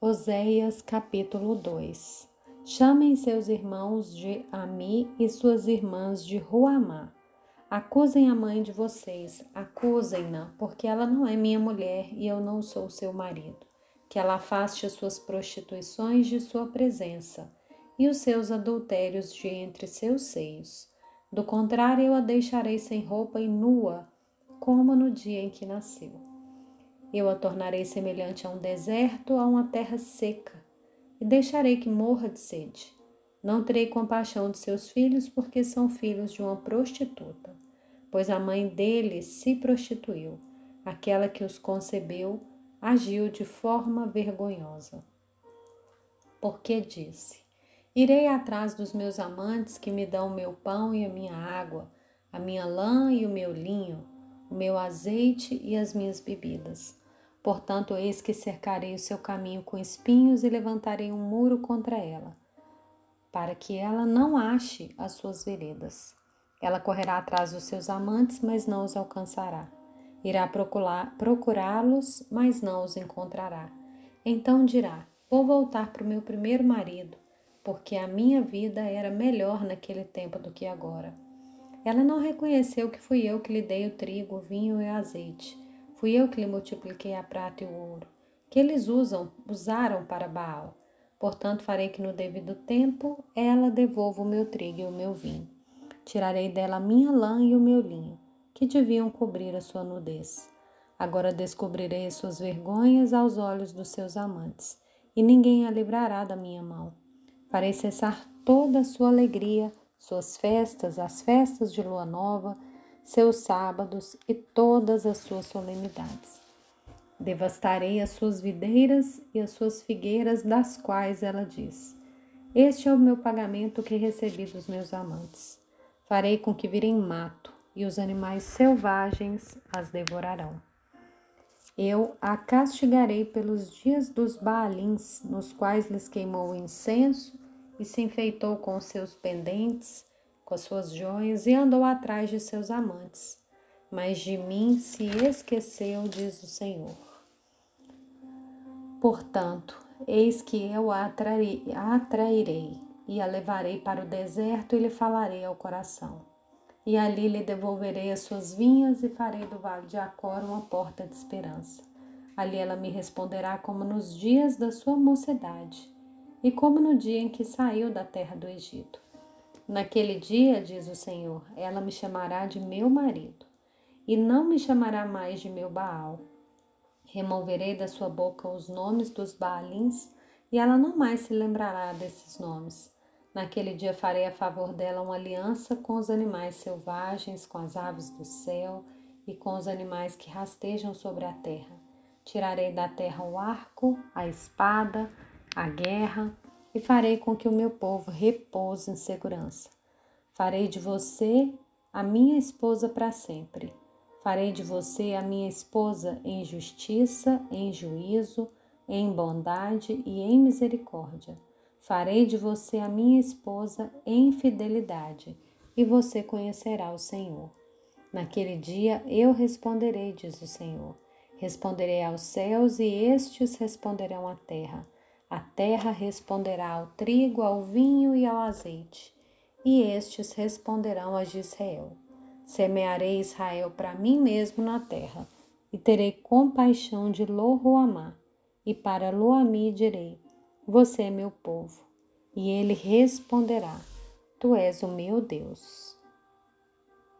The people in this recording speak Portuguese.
Oséias capítulo 2 Chamem seus irmãos de Ami e suas irmãs de Ruamá. Acusem a mãe de vocês, acusem-na, porque ela não é minha mulher e eu não sou seu marido. Que ela afaste as suas prostituições de sua presença e os seus adultérios de entre seus seios. Do contrário, eu a deixarei sem roupa e nua, como no dia em que nasceu. Eu a tornarei semelhante a um deserto, a uma terra seca, e deixarei que morra de sede. Não terei compaixão de seus filhos, porque são filhos de uma prostituta, pois a mãe deles se prostituiu, aquela que os concebeu agiu de forma vergonhosa. Porque disse: Irei atrás dos meus amantes que me dão o meu pão e a minha água, a minha lã e o meu linho, o meu azeite e as minhas bebidas. Portanto, eis que cercarei o seu caminho com espinhos e levantarei um muro contra ela, para que ela não ache as suas veredas. Ela correrá atrás dos seus amantes, mas não os alcançará. Irá procurá-los, mas não os encontrará. Então dirá: Vou voltar para o meu primeiro marido, porque a minha vida era melhor naquele tempo do que agora. Ela não reconheceu que fui eu que lhe dei o trigo, o vinho e o azeite Fui eu que lhe multipliquei a prata e o ouro, que eles usam, usaram para Baal. Portanto, farei que no devido tempo ela devolva o meu trigo e o meu vinho. Tirarei dela a minha lã e o meu linho, que deviam cobrir a sua nudez. Agora descobrirei as suas vergonhas aos olhos dos seus amantes, e ninguém a livrará da minha mão. Farei cessar toda a sua alegria, suas festas, as festas de lua nova, seus sábados e todas as suas solenidades. Devastarei as suas videiras e as suas figueiras, das quais ela diz: Este é o meu pagamento que recebi dos meus amantes. Farei com que virem mato, e os animais selvagens as devorarão. Eu a castigarei pelos dias dos Baalins, nos quais lhes queimou o incenso e se enfeitou com seus pendentes com as suas joias e andou atrás de seus amantes. Mas de mim se esqueceu, diz o Senhor. Portanto, eis que eu a atrairei e a levarei para o deserto e lhe falarei ao coração. E ali lhe devolverei as suas vinhas e farei do vale de Acor uma porta de esperança. Ali ela me responderá como nos dias da sua mocidade e como no dia em que saiu da terra do Egito. Naquele dia, diz o Senhor, ela me chamará de meu marido, e não me chamará mais de meu Baal. Removerei da sua boca os nomes dos Baalins, e ela não mais se lembrará desses nomes. Naquele dia farei a favor dela uma aliança com os animais selvagens, com as aves do céu e com os animais que rastejam sobre a terra. Tirarei da terra o arco, a espada, a guerra, e farei com que o meu povo repouse em segurança. Farei de você a minha esposa para sempre. Farei de você a minha esposa em justiça, em juízo, em bondade e em misericórdia. Farei de você a minha esposa em fidelidade, e você conhecerá o Senhor. Naquele dia eu responderei, diz o Senhor. Responderei aos céus e estes responderão à terra a terra responderá ao trigo, ao vinho e ao azeite, e estes responderão a de Israel. Semearei Israel para mim mesmo na terra, e terei compaixão de Lohuamá, e para Loami direi: Você é meu povo. E ele responderá: Tu és o meu Deus.